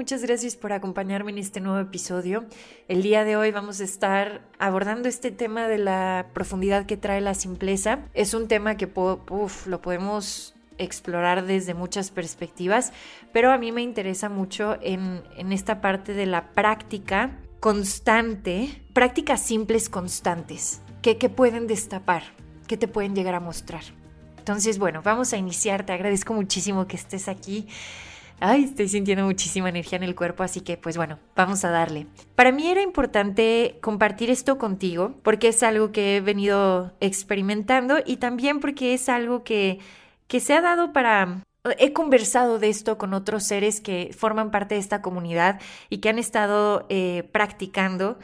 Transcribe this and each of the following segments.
Muchas gracias por acompañarme en este nuevo episodio. El día de hoy vamos a estar abordando este tema de la profundidad que trae la simpleza. Es un tema que lo podemos explorar desde muchas perspectivas, pero a mí me interesa mucho en, esta parte de la práctica constante, prácticas simples constantes, que, que pueden destapar, que te pueden llegar a mostrar. Entonces, bueno, vamos a iniciar. Te agradezco muchísimo que estés aquí. Ay, estoy sintiendo muchísima energía en el cuerpo, así que pues bueno, vamos a darle. Para mí era importante compartir esto contigo porque es algo que he venido experimentando y también porque es algo que, que se ha dado para He conversado de esto con otros seres que forman parte de esta comunidad y que han estado eh, practicando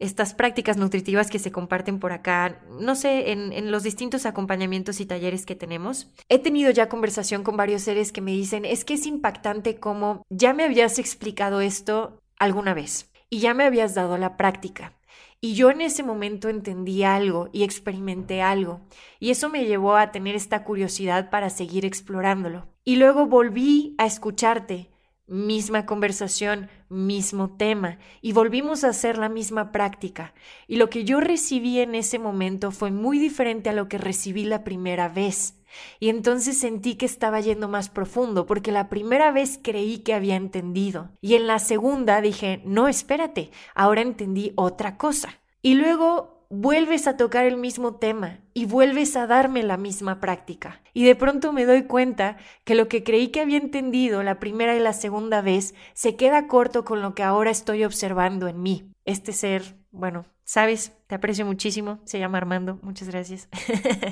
estas prácticas nutritivas que se comparten por acá, no sé, en, los distintos acompañamientos y talleres que tenemos. He tenido ya conversación con varios seres que me dicen, es que es impactante como ya me habías explicado esto alguna vez y ya me habías dado la práctica. Y yo en ese momento entendí algo y experimenté algo, y eso me llevó a tener esta curiosidad para seguir explorándolo. Y luego volví a escucharte misma conversación, mismo tema, y volvimos a hacer la misma práctica. Y lo que yo recibí en ese momento fue muy diferente a lo que recibí la primera vez. Y entonces sentí que estaba yendo más profundo, porque la primera vez creí que había entendido. Y en la segunda dije, no, espérate, ahora entendí otra cosa. Y luego vuelves a tocar el mismo tema y vuelves a darme la misma práctica. Y de pronto me doy cuenta que lo que creí que había entendido la primera y la segunda vez se queda corto con lo que ahora estoy observando en mí. Este ser, bueno, sabes, te aprecio muchísimo, se llama Armando, muchas gracias.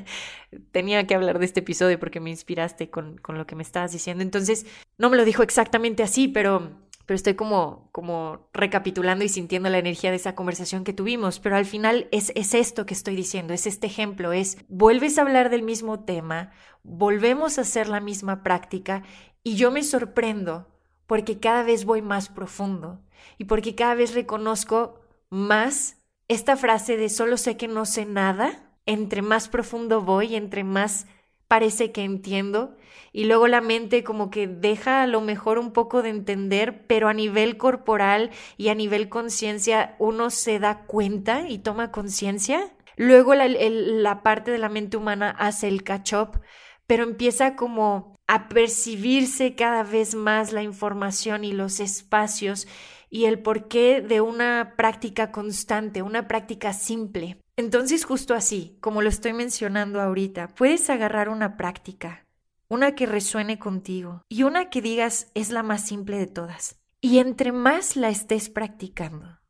Tenía que hablar de este episodio porque me inspiraste con, con lo que me estabas diciendo. Entonces, no me lo dijo exactamente así, pero pero estoy como, como recapitulando y sintiendo la energía de esa conversación que tuvimos, pero al final es, es esto que estoy diciendo, es este ejemplo, es vuelves a hablar del mismo tema, volvemos a hacer la misma práctica y yo me sorprendo porque cada vez voy más profundo y porque cada vez reconozco más esta frase de solo sé que no sé nada, entre más profundo voy, entre más parece que entiendo y luego la mente como que deja a lo mejor un poco de entender, pero a nivel corporal y a nivel conciencia uno se da cuenta y toma conciencia. Luego la, parte de la mente humana hace el catch up, pero empieza como a percibirse cada vez más la información y los espacios y el porqué de una práctica constante, una práctica simple. Entonces, justo así, como lo estoy mencionando ahorita, puedes agarrar una práctica, una que resuene contigo y una que digas es la más simple de todas. Y entre más la estés practicando,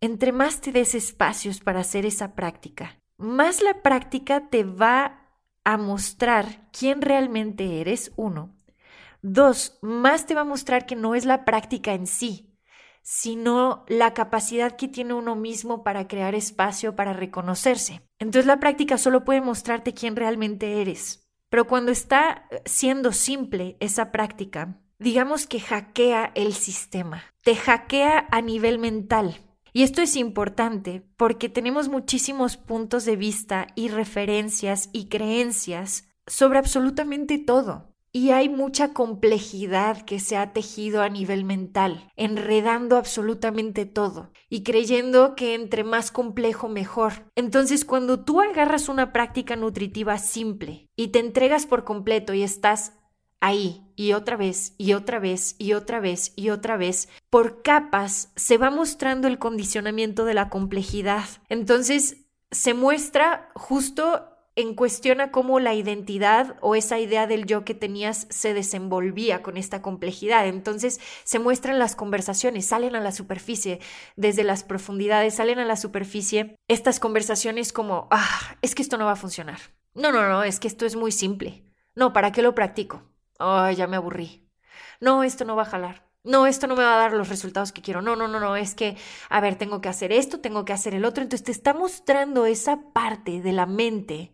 entre más te des espacios para hacer esa práctica, más la práctica te va a mostrar quién realmente eres, uno. Dos, más te va a mostrar que no es la práctica en sí, sino la capacidad que tiene uno mismo para crear espacio para reconocerse. Entonces la práctica solo puede mostrarte quién realmente eres. Pero cuando está siendo simple esa práctica, digamos que hackea el sistema, te hackea a nivel mental. Y esto es importante porque tenemos muchísimos puntos de vista y referencias y creencias sobre absolutamente todo. Y hay mucha complejidad que se ha tejido a nivel mental, enredando absolutamente todo y creyendo que entre más complejo mejor. Entonces cuando tú agarras una práctica nutritiva simple y te entregas por completo y estás ahí y otra vez y otra vez y otra vez y otra vez, por capas se va mostrando el condicionamiento de la complejidad. Entonces se muestra justo en cuestión a cómo la identidad o esa idea del yo que tenías se desenvolvía con esta complejidad. Entonces se muestran las conversaciones, salen a la superficie, desde las profundidades, salen a la superficie estas conversaciones como, ah, es que esto no va a funcionar. No, no, no, es que esto es muy simple. No, ¿para qué lo practico? Ay, ya me aburrí. No, esto no va a jalar. No, esto no me va a dar los resultados que quiero. No, no, no, no, es que, a ver, tengo que hacer esto, tengo que hacer el otro. Entonces te está mostrando esa parte de la mente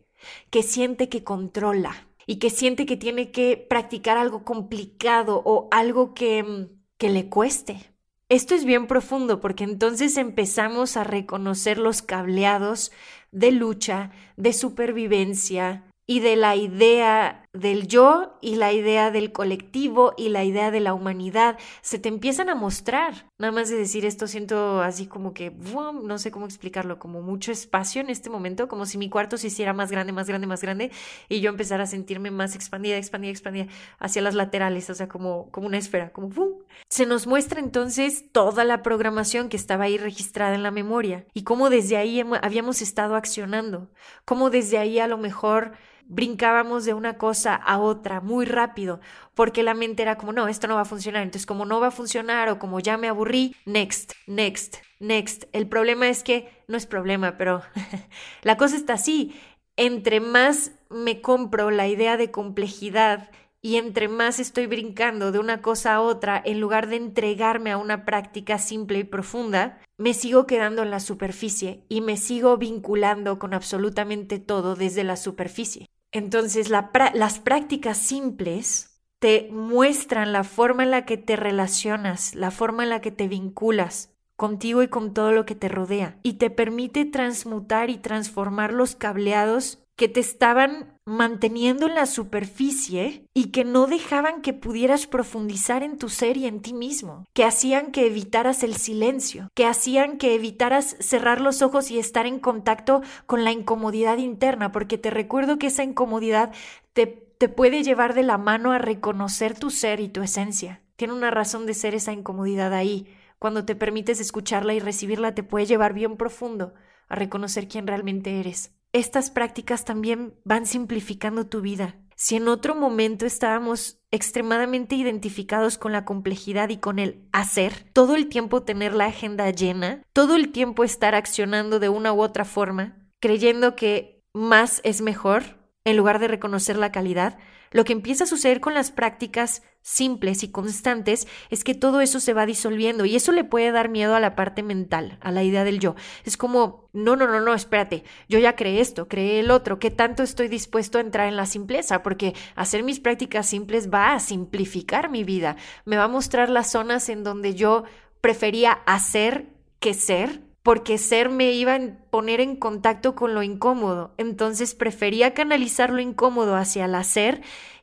que siente que controla y que siente que tiene que practicar algo complicado o algo que, mm, que le cueste. Esto es bien profundo porque entonces empezamos a reconocer los cableados de lucha, de supervivencia, y de la idea del yo y la idea del colectivo y la idea de la humanidad se te empiezan a mostrar. Nada más de decir esto siento así como que, no sé cómo explicarlo, como mucho espacio en este momento, como si mi cuarto se hiciera más grande, más grande, más grande y yo empezara a sentirme más expandida, expandida, expandida hacia las laterales, o sea, como, como una esfera, como ¡bum! Se nos muestra entonces toda la programación que estaba ahí registrada en la memoria y cómo desde ahí habíamos estado accionando, cómo desde ahí a lo mejor brincábamos de una cosa a otra muy rápido, porque la mente era como, no, esto no va a funcionar. Entonces, como no va a funcionar o como ya me aburrí, next, next, next. El problema es que, no es problema, pero la cosa está así. Entre más me compro la idea de complejidad y entre más estoy brincando de una cosa a otra, en lugar de entregarme a una práctica simple y profunda, me sigo quedando en la superficie y me sigo vinculando con absolutamente todo desde la superficie. Entonces, las prácticas simples te muestran la forma en la que te relacionas, la forma en la que te vinculas contigo y con todo lo que te rodea, y te permite transmutar y transformar los cableados que te estaban manteniendo en la superficie y que no dejaban que pudieras profundizar en tu ser y en ti mismo, que hacían que evitaras el silencio, que hacían que evitaras cerrar los ojos y estar en contacto con la incomodidad interna, porque te recuerdo que esa incomodidad te, te puede llevar de la mano a reconocer tu ser y tu esencia. Tiene una razón de ser esa incomodidad ahí. Cuando te permites escucharla y recibirla, te puede llevar bien profundo a reconocer quién realmente eres estas prácticas también van simplificando tu vida. Si en otro momento estábamos extremadamente identificados con la complejidad y con el hacer, todo el tiempo tener la agenda llena, todo el tiempo estar accionando de una u otra forma, creyendo que más es mejor, en lugar de reconocer la calidad, lo que empieza a suceder con las prácticas simples y constantes es que todo eso se va disolviendo y eso le puede dar miedo a la parte mental, a la idea del yo. Es como, no, no, no, no, espérate, yo ya creé esto, creé el otro, ¿qué tanto estoy dispuesto a entrar en la simpleza? Porque hacer mis prácticas simples va a simplificar mi vida, me va a mostrar las zonas en donde yo prefería hacer que ser porque ser me iba a poner en contacto con lo incómodo. Entonces prefería canalizar lo incómodo hacia el hacer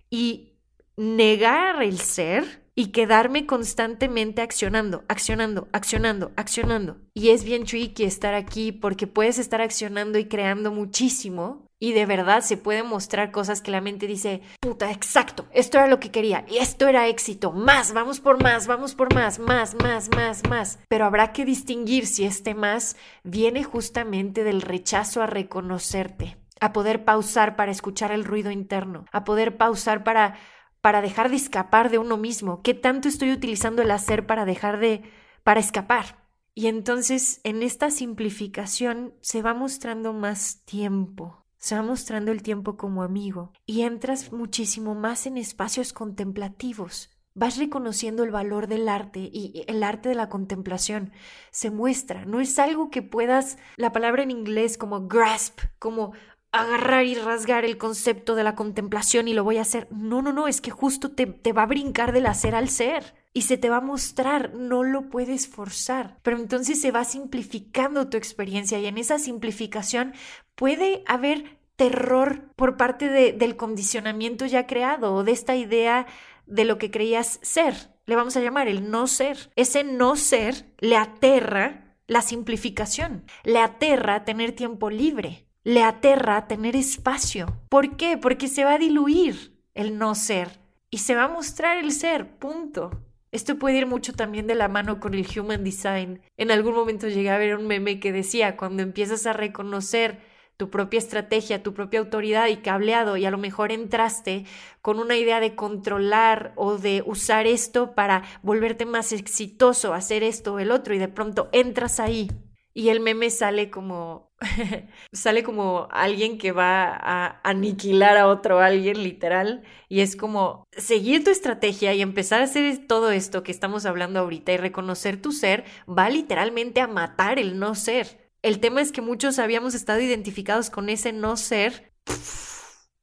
y negar el ser y quedarme constantemente accionando, accionando, accionando, accionando. Y es bien tricky estar aquí porque puedes estar accionando y creando muchísimo y de verdad se pueden mostrar cosas que la mente dice, puta, exacto, esto era lo que quería y esto era éxito, más, vamos por más, vamos por más, más, más, más, más. Pero habrá que distinguir si este más viene justamente del rechazo a reconocerte, a poder pausar para escuchar el ruido interno, a poder pausar para para dejar de escapar de uno mismo, qué tanto estoy utilizando el hacer para dejar de para escapar. Y entonces en esta simplificación se va mostrando más tiempo, se va mostrando el tiempo como amigo y entras muchísimo más en espacios contemplativos. Vas reconociendo el valor del arte y el arte de la contemplación se muestra. No es algo que puedas, la palabra en inglés como grasp, como agarrar y rasgar el concepto de la contemplación y lo voy a hacer. No, no, no, es que justo te, te va a brincar del hacer al ser y se te va a mostrar, no lo puedes forzar. Pero entonces se va simplificando tu experiencia y en esa simplificación puede haber terror por parte de, del condicionamiento ya creado o de esta idea de lo que creías ser. Le vamos a llamar el no ser. Ese no ser le aterra la simplificación, le aterra tener tiempo libre, le aterra tener espacio. ¿Por qué? Porque se va a diluir el no ser y se va a mostrar el ser, punto. Esto puede ir mucho también de la mano con el human design. En algún momento llegué a ver un meme que decía, cuando empiezas a reconocer tu propia estrategia, tu propia autoridad y cableado y a lo mejor entraste con una idea de controlar o de usar esto para volverte más exitoso, hacer esto o el otro y de pronto entras ahí y el meme sale como sale como alguien que va a aniquilar a otro alguien literal y es como seguir tu estrategia y empezar a hacer todo esto que estamos hablando ahorita y reconocer tu ser va literalmente a matar el no ser. El tema es que muchos habíamos estado identificados con ese no ser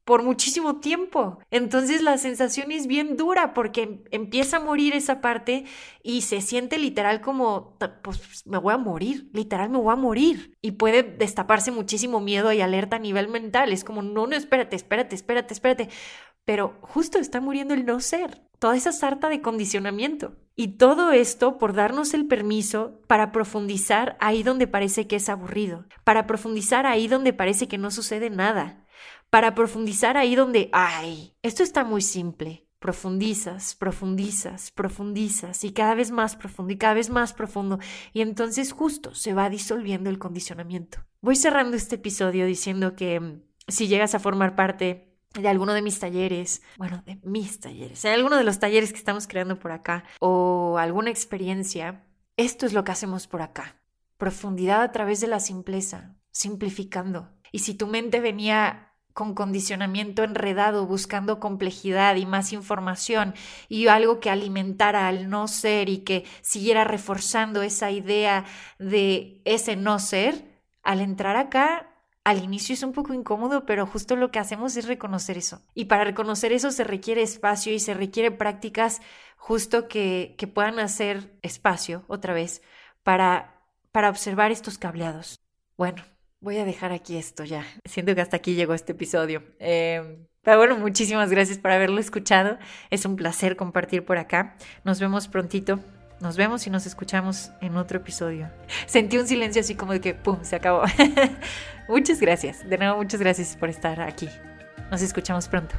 por muchísimo tiempo. Entonces la sensación es bien dura porque empieza a morir esa parte y se siente literal como, pues me voy a morir, literal me voy a morir. Y puede destaparse muchísimo miedo y alerta a nivel mental. Es como, no, no, espérate, espérate, espérate, espérate. Pero justo está muriendo el no ser, toda esa sarta de condicionamiento. Y todo esto por darnos el permiso para profundizar ahí donde parece que es aburrido, para profundizar ahí donde parece que no sucede nada, para profundizar ahí donde, ay, esto está muy simple. Profundizas, profundizas, profundizas y cada vez más profundo y cada vez más profundo y entonces justo se va disolviendo el condicionamiento. Voy cerrando este episodio diciendo que mm, si llegas a formar parte de alguno de mis talleres, bueno, de mis talleres, de alguno de los talleres que estamos creando por acá o alguna experiencia, esto es lo que hacemos por acá. Profundidad a través de la simpleza, simplificando. Y si tu mente venía con condicionamiento enredado, buscando complejidad y más información y algo que alimentara al no ser y que siguiera reforzando esa idea de ese no ser, al entrar acá, al inicio es un poco incómodo, pero justo lo que hacemos es reconocer eso. Y para reconocer eso se requiere espacio y se requiere prácticas justo que, que puedan hacer espacio otra vez para, para observar estos cableados. Bueno, voy a dejar aquí esto ya. Siento que hasta aquí llegó este episodio. Em, pero bueno, muchísimas gracias por haberlo escuchado. Es un placer compartir por acá. Nos vemos prontito. Nos vemos y nos escuchamos en otro episodio. Sentí un silencio así como de que, ¡pum!, se acabó. muchas gracias. De nuevo, muchas gracias por estar aquí. Nos escuchamos pronto.